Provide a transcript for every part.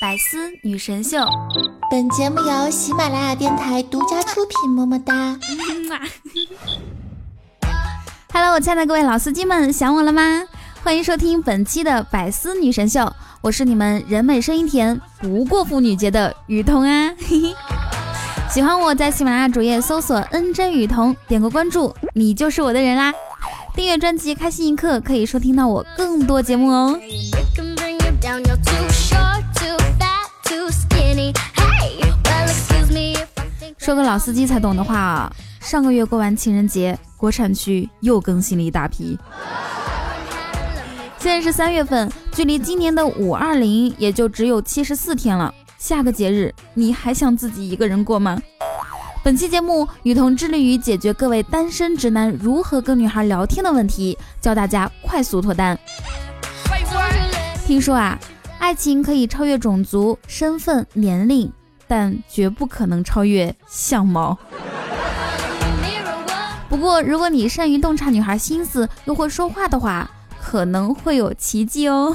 百思女神秀，本节目由喜马拉雅电台独家出品，么么哒。Hello，我亲爱的各位老司机们，想我了吗？欢迎收听本期的百思女神秀，我是你们人美声音甜、不过妇女节的雨桐啊。喜欢我在喜马拉雅主页搜索“恩真雨桐”，点个关注，你就是我的人啦。订阅专辑《开心一刻》，可以收听到我更多节目哦。说个老司机才懂的话啊，上个月过完情人节，国产区又更新了一大批。现在是三月份，距离今年的五二零也就只有七十四天了。下个节日，你还想自己一个人过吗？本期节目，雨桐致力于解决各位单身直男如何跟女孩聊天的问题，教大家快速脱单。听说啊，爱情可以超越种族、身份、年龄，但绝不可能超越相貌。不过，如果你善于洞察女孩心思，又会说话的话，可能会有奇迹哦。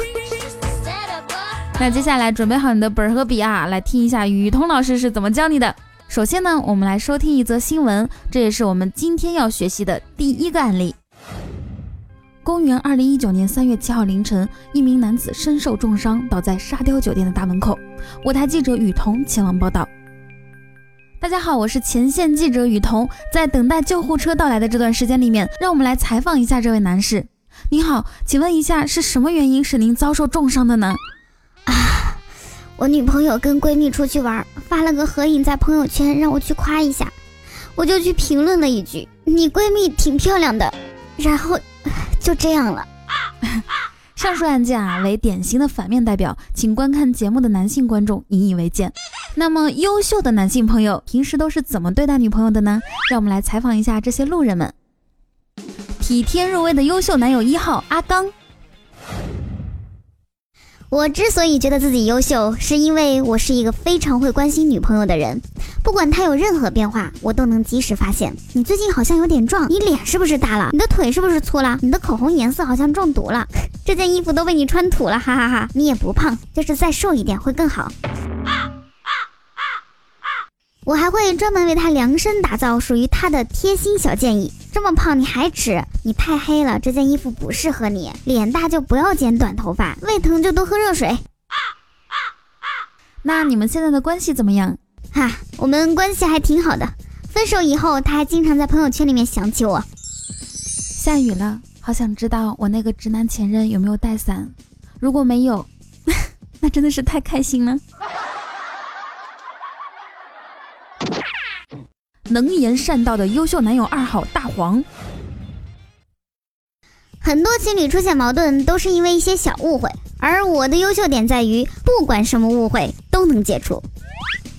那接下来准备好你的本和笔啊，来听一下雨桐老师是怎么教你的。首先呢，我们来收听一则新闻，这也是我们今天要学习的第一个案例。公元二零一九年三月七号凌晨，一名男子身受重伤，倒在沙雕酒店的大门口。我台记者雨桐前往报道。大家好，我是前线记者雨桐。在等待救护车到来的这段时间里面，让我们来采访一下这位男士。你好，请问一下是什么原因使您遭受重伤的呢？啊，我女朋友跟闺蜜出去玩，发了个合影在朋友圈，让我去夸一下，我就去评论了一句：“你闺蜜挺漂亮的。”然后 就这样了。上述案件啊为典型的反面代表，请观看节目的男性观众引以为戒。那么优秀的男性朋友平时都是怎么对待女朋友的呢？让我们来采访一下这些路人们。体贴入微的优秀男友一号阿刚。我之所以觉得自己优秀，是因为我是一个非常会关心女朋友的人。不管她有任何变化，我都能及时发现。你最近好像有点壮，你脸是不是大了？你的腿是不是粗了？你的口红颜色好像中毒了，这件衣服都被你穿土了，哈哈哈！你也不胖，就是再瘦一点会更好。我还会专门为他量身打造属于他的贴心小建议。这么胖你还吃？你太黑了，这件衣服不适合你。脸大就不要剪短头发，胃疼就多喝热水。那你们现在的关系怎么样？哈，我们关系还挺好的。分手以后，他还经常在朋友圈里面想起我。下雨了，好想知道我那个直男前任有没有带伞。如果没有，那真的是太开心了。能言善道的优秀男友二号大黄。很多情侣出现矛盾都是因为一些小误会，而我的优秀点在于，不管什么误会都能解除。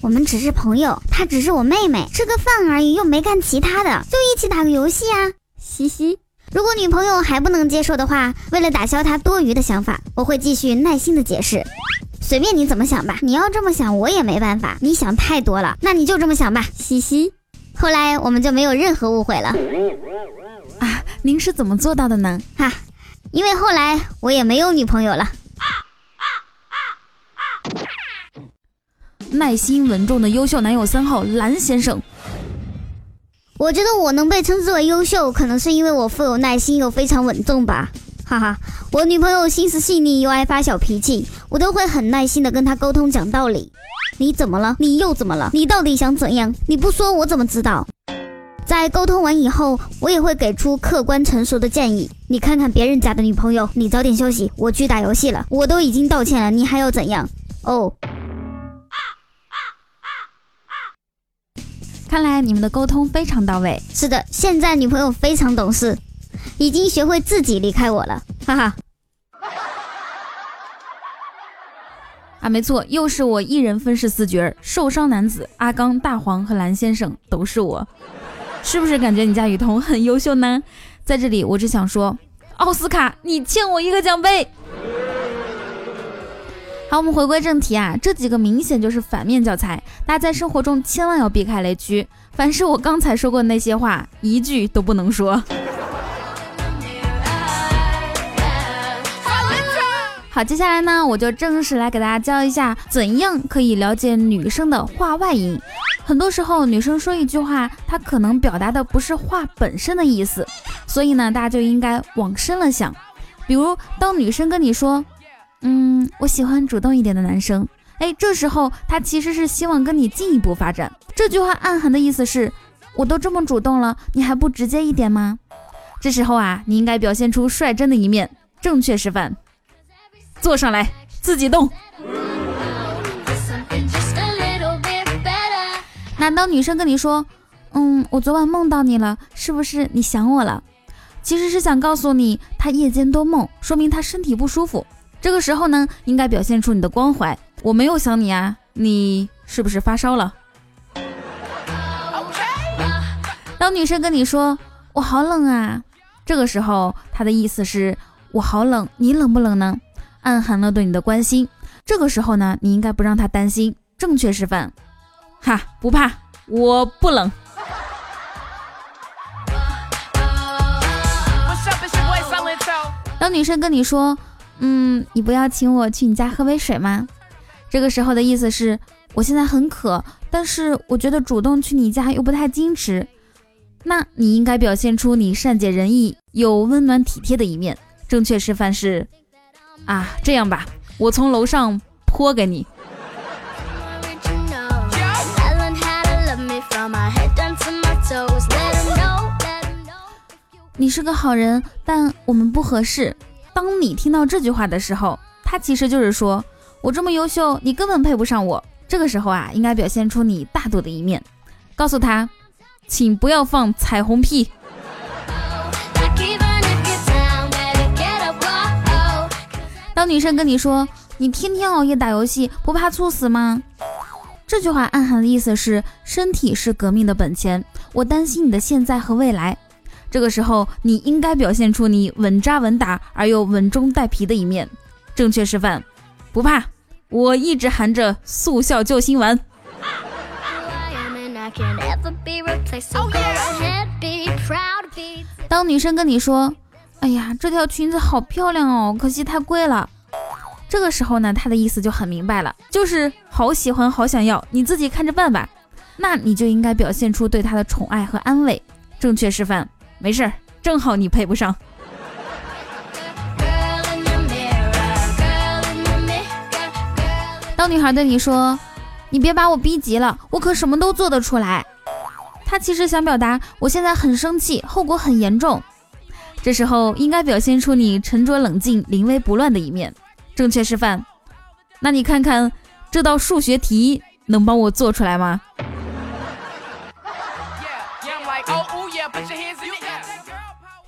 我们只是朋友，她只是我妹妹，吃个饭而已，又没干其他的，就一起打个游戏啊，嘻嘻。如果女朋友还不能接受的话，为了打消她多余的想法，我会继续耐心的解释。随便你怎么想吧，你要这么想我也没办法，你想太多了，那你就这么想吧，嘻嘻。后来我们就没有任何误会了。啊，您是怎么做到的呢？哈，因为后来我也没有女朋友了。耐心稳重的优秀男友三号蓝先生，我觉得我能被称之为优秀，可能是因为我富有耐心又非常稳重吧。哈哈，我女朋友心思细腻又爱发小脾气，我都会很耐心的跟她沟通讲道理。你怎么了？你又怎么了？你到底想怎样？你不说我怎么知道？在沟通完以后，我也会给出客观成熟的建议。你看看别人家的女朋友，你早点休息，我去打游戏了。我都已经道歉了，你还要怎样？哦，看来你们的沟通非常到位。是的，现在女朋友非常懂事，已经学会自己离开我了，哈哈。啊，没错，又是我一人分饰四角，受伤男子阿刚、大黄和蓝先生都是我，是不是感觉你家雨桐很优秀呢？在这里，我只想说，奥斯卡，你欠我一个奖杯。好，我们回归正题啊，这几个明显就是反面教材，大家在生活中千万要避开雷区。凡是我刚才说过的那些话，一句都不能说。好，接下来呢，我就正式来给大家教一下，怎样可以了解女生的话外音。很多时候，女生说一句话，她可能表达的不是话本身的意思，所以呢，大家就应该往深了想。比如，当女生跟你说，嗯，我喜欢主动一点的男生，哎，这时候他其实是希望跟你进一步发展。这句话暗含的意思是，我都这么主动了，你还不直接一点吗？这时候啊，你应该表现出率真的一面。正确示范，坐上来，自己动。那当女生跟你说，嗯，我昨晚梦到你了，是不是你想我了？其实是想告诉你，她夜间多梦，说明她身体不舒服。这个时候呢，应该表现出你的关怀。我没有想你啊，你是不是发烧了？当女生跟你说，我好冷啊，这个时候她的意思是，我好冷，你冷不冷呢？暗含了对你的关心。这个时候呢，你应该不让她担心。正确示范。哈，不怕，我不冷。当女生跟你说，嗯，你不要请我去你家喝杯水吗？这个时候的意思是，我现在很渴，但是我觉得主动去你家又不太矜持。那你应该表现出你善解人意、有温暖体贴的一面。正确示范是，啊，这样吧，我从楼上泼给你。你是个好人，但我们不合适。当你听到这句话的时候，他其实就是说我这么优秀，你根本配不上我。这个时候啊，应该表现出你大度的一面，告诉他，请不要放彩虹屁。当女生跟你说你天天熬夜打游戏，不怕猝死吗？这句话暗含的意思是身体是革命的本钱，我担心你的现在和未来。这个时候，你应该表现出你稳扎稳打而又稳中带皮的一面。正确示范，不怕，我一直含着速效救心丸。当女生跟你说：“哎呀，这条裙子好漂亮哦，可惜太贵了。”这个时候呢，她的意思就很明白了，就是好喜欢，好想要，你自己看着办吧。那你就应该表现出对她的宠爱和安慰。正确示范。没事儿，正好你配不上。当女孩对你说：“你别把我逼急了，我可什么都做得出来。”她其实想表达我现在很生气，后果很严重。这时候应该表现出你沉着冷静、临危不乱的一面。正确示范。那你看看这道数学题能帮我做出来吗？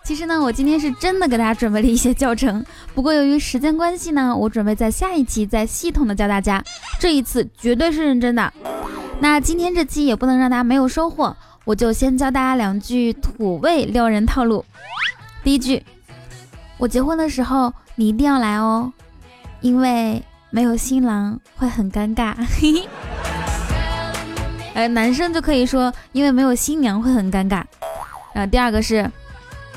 其实呢，我今天是真的给大家准备了一些教程，不过由于时间关系呢，我准备在下一期再系统的教大家。这一次绝对是认真的。那今天这期也不能让大家没有收获，我就先教大家两句土味撩人套路。第一句，我结婚的时候你一定要来哦，因为没有新郎会很尴尬。嘿嘿。哎，男生就可以说，因为没有新娘会很尴尬。然后第二个是。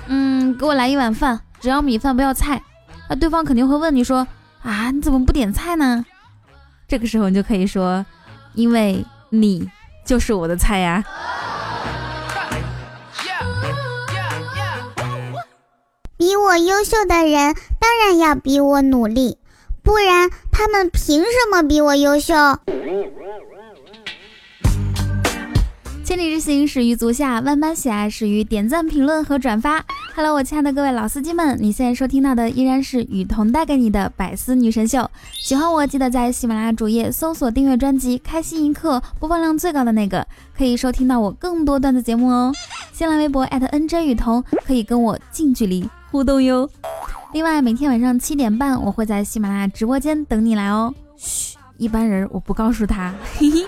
嗯，给我来一碗饭，只要米饭不要菜。那对方肯定会问你说啊，你怎么不点菜呢？这个时候你就可以说，因为你就是我的菜呀。比我优秀的人当然要比我努力，不然他们凭什么比我优秀？千里之行始于足下，万般喜爱始于点赞、评论和转发。Hello，我亲爱的各位老司机们，你现在收听到的依然是雨桐带给你的百思女神秀。喜欢我，记得在喜马拉雅主页搜索订阅专辑《开心一刻》，播放量最高的那个，可以收听到我更多段子节目哦。新浪微博 @NJ 雨桐可以跟我近距离互动哟。另外，每天晚上七点半，我会在喜马拉雅直播间等你来哦。嘘，一般人我不告诉他。嘿嘿。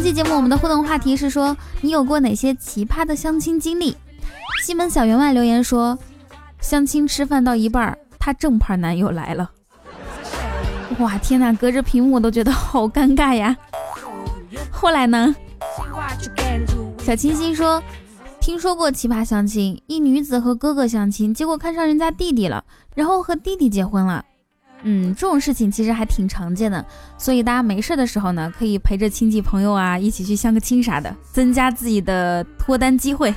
上期节目我们的互动话题是说你有过哪些奇葩的相亲经历？西门小员外留言说，相亲吃饭到一半，他正牌男友来了。哇天哪，隔着屏幕我都觉得好尴尬呀。后来呢？小清新说，听说过奇葩相亲，一女子和哥哥相亲，结果看上人家弟弟了，然后和弟弟结婚了。嗯，这种事情其实还挺常见的，所以大家没事的时候呢，可以陪着亲戚朋友啊一起去相个亲啥的，增加自己的脱单机会。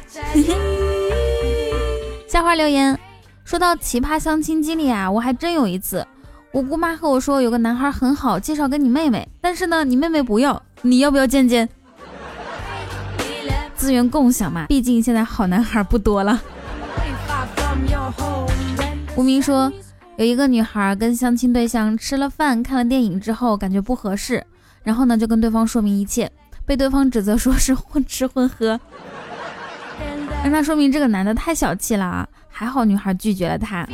下花留言说到奇葩相亲经历啊，我还真有一次，我姑妈和我说有个男孩很好，介绍给你妹妹，但是呢你妹妹不要，你要不要见见？资源共享嘛，毕竟现在好男孩不多了。无名说，有一个女孩跟相亲对象吃了饭、看了电影之后，感觉不合适，然后呢就跟对方说明一切，被对方指责说是混吃混喝。那说明这个男的太小气了啊！还好女孩拒绝了他。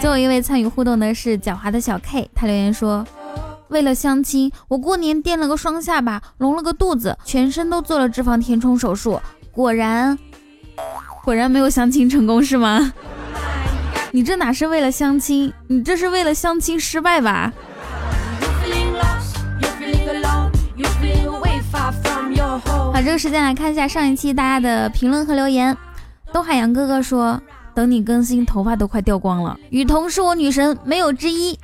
最后一位参与互动的是狡猾的小 K，他留言说。为了相亲，我过年垫了个双下巴，隆了个肚子，全身都做了脂肪填充手术，果然，果然没有相亲成功，是吗？你这哪是为了相亲，你这是为了相亲失败吧？好，这个时间来看一下上一期大家的评论和留言。东海洋哥哥说，等你更新，头发都快掉光了。雨桐是我女神，没有之一。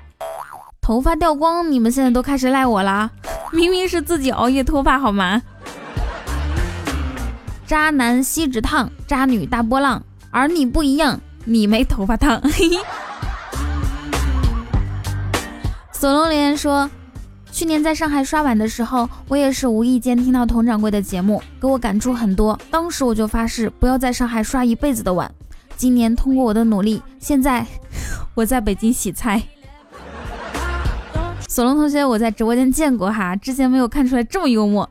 头发掉光，你们现在都开始赖我了，明明是自己熬夜脱发好吗？渣男锡纸烫，渣女大波浪，而你不一样，你没头发烫。索隆留言说，去年在上海刷碗的时候，我也是无意间听到佟掌柜的节目，给我感触很多。当时我就发誓不要在上海刷一辈子的碗。今年通过我的努力，现在 我在北京洗菜。索隆同学，我在直播间见过哈，之前没有看出来这么幽默。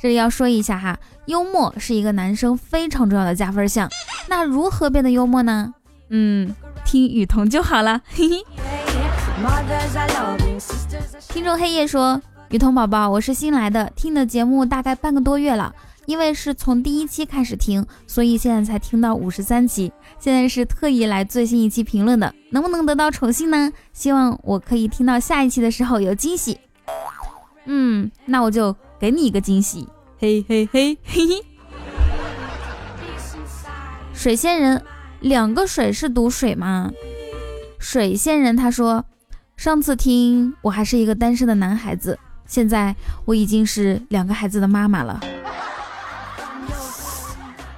这里要说一下哈，幽默是一个男生非常重要的加分项。那如何变得幽默呢？嗯，听雨桐就好了。嘿嘿。听众黑夜说，雨桐宝宝，我是新来的，听的节目大概半个多月了。因为是从第一期开始听，所以现在才听到五十三期。现在是特意来最新一期评论的，能不能得到宠幸呢？希望我可以听到下一期的时候有惊喜。嗯，那我就给你一个惊喜，嘿嘿嘿嘿嘿。水仙人，两个水是毒水吗？水仙人他说，上次听我还是一个单身的男孩子，现在我已经是两个孩子的妈妈了。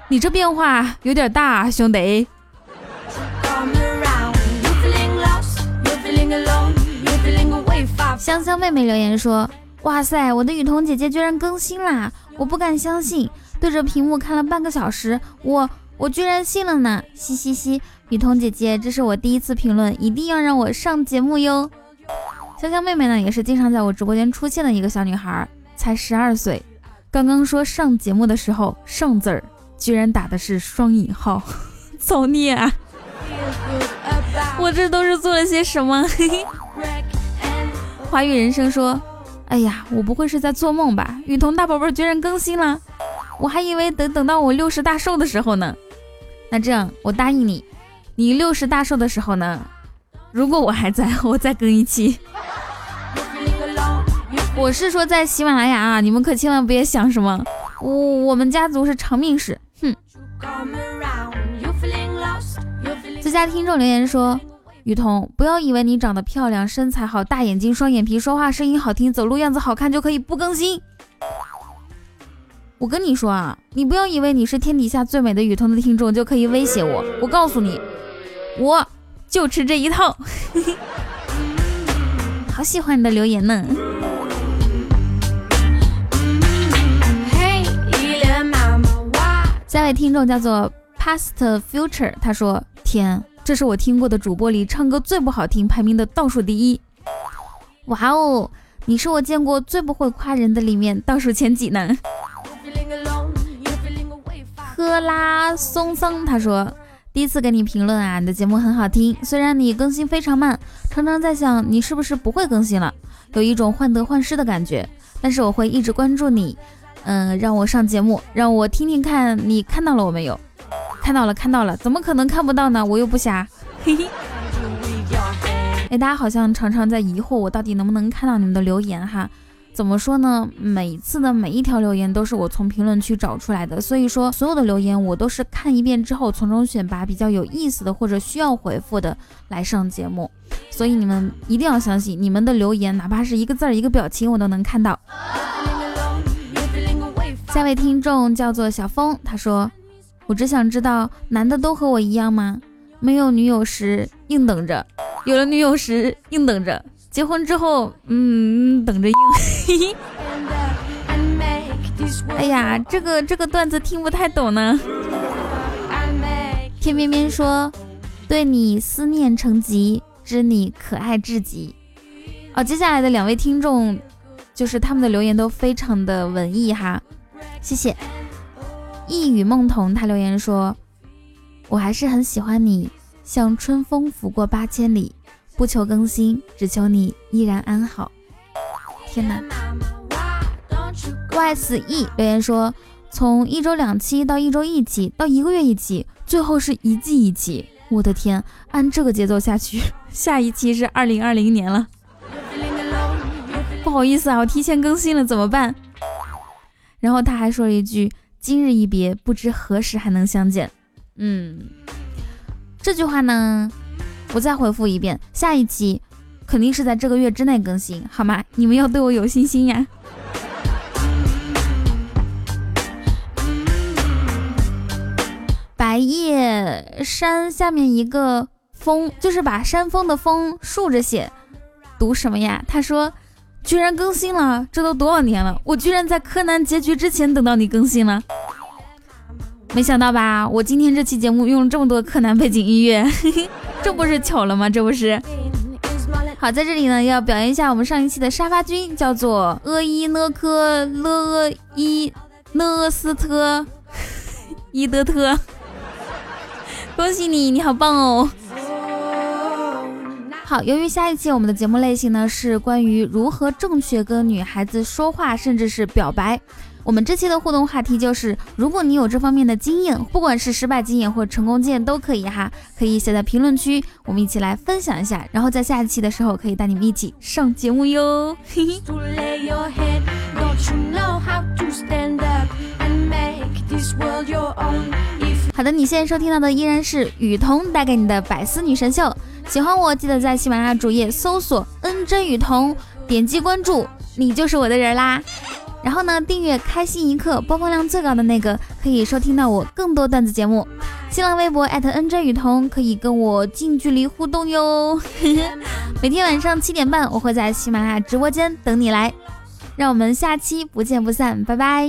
你这变化有点大，兄弟。香香妹妹留言说：“哇塞，我的雨桐姐姐居然更新啦！我不敢相信，对着屏幕看了半个小时，我我居然信了呢！嘻嘻嘻，雨桐姐姐，这是我第一次评论，一定要让我上节目哟！”香香妹妹呢，也是经常在我直播间出现的一个小女孩，才十二岁，刚刚说上节目的时候，上字儿。居然打的是双引号，造孽啊！我这都是做了些什么？华语人生说：“哎呀，我不会是在做梦吧？雨桐大宝贝居然更新了，我还以为等等到我六十大寿的时候呢。那这样，我答应你，你六十大寿的时候呢，如果我还在，我再更一期。我是说在喜马拉雅啊，你们可千万别想什么，我我们家族是长命史。”哼！最佳听众留言说：“雨桐，不要以为你长得漂亮、身材好、大眼睛、双眼皮、说话声音好听、走路样子好看就可以不更新。我跟你说啊，你不要以为你是天底下最美的雨桐的听众就可以威胁我。我告诉你，我就吃这一套。好喜欢你的留言呢。”下位听众叫做 Past Future，他说：“天，这是我听过的主播里唱歌最不好听，排名的倒数第一。哇哦，你是我见过最不会夸人的里面倒数前几呢。”赫拉松桑他说：“第一次给你评论啊，你的节目很好听，虽然你更新非常慢，常常在想你是不是不会更新了，有一种患得患失的感觉，但是我会一直关注你。”嗯，让我上节目，让我听听看你看到了我没有？看到了，看到了，怎么可能看不到呢？我又不瞎。嘿嘿。哎，大家好像常常在疑惑我到底能不能看到你们的留言哈？怎么说呢？每次的每一条留言都是我从评论区找出来的，所以说所有的留言我都是看一遍之后，从中选拔比较有意思的或者需要回复的来上节目。所以你们一定要相信，你们的留言哪怕是一个字儿、一个表情，我都能看到。下位听众叫做小峰，他说：“我只想知道，男的都和我一样吗？没有女友时硬等着，有了女友时硬等着，结婚之后，嗯，等着硬。哎呀，这个这个段子听不太懂呢。天边边说，对你思念成疾，知你可爱至极。哦，接下来的两位听众，就是他们的留言都非常的文艺哈。”谢谢，一语梦童，他留言说：“我还是很喜欢你，像春风拂过八千里，不求更新，只求你依然安好。”天哪！Y S E 留言说：“从一周两期到一周一期，到一个月一期，最后是一季一期。我的天，按这个节奏下去，下一期是二零二零年了。不好意思啊，我提前更新了，怎么办？”然后他还说了一句：“今日一别，不知何时还能相见。”嗯，这句话呢，我再回复一遍，下一期肯定是在这个月之内更新，好吗？你们要对我有信心呀！白叶山下面一个峰，就是把山峰的峰竖着写，读什么呀？他说。居然更新了，这都多少年了，我居然在柯南结局之前等到你更新了，没想到吧？我今天这期节目用了这么多柯南背景音乐，这不是巧了吗？这不是。好，在这里呢，要表扬一下我们上一期的沙发君，叫做阿伊呢科勒伊讷斯特 伊德特，恭喜你，你好棒哦！好，由于下一期我们的节目类型呢是关于如何正确跟女孩子说话，甚至是表白。我们这期的互动话题就是，如果你有这方面的经验，不管是失败经验或成功经验都可以哈，可以写在评论区，我们一起来分享一下。然后在下一期的时候可以带你们一起上节目哟。嘿嘿。好的，你现在收听到的依然是雨桐带给你的百思女神秀。喜欢我，记得在喜马拉雅主页搜索“恩真雨桐”，点击关注，你就是我的人啦。然后呢，订阅“开心一刻”，播放量最高的那个，可以收听到我更多段子节目。新浪微博恩真雨桐，可以跟我近距离互动哟。每天晚上七点半，我会在喜马拉雅直播间等你来。让我们下期不见不散，拜拜。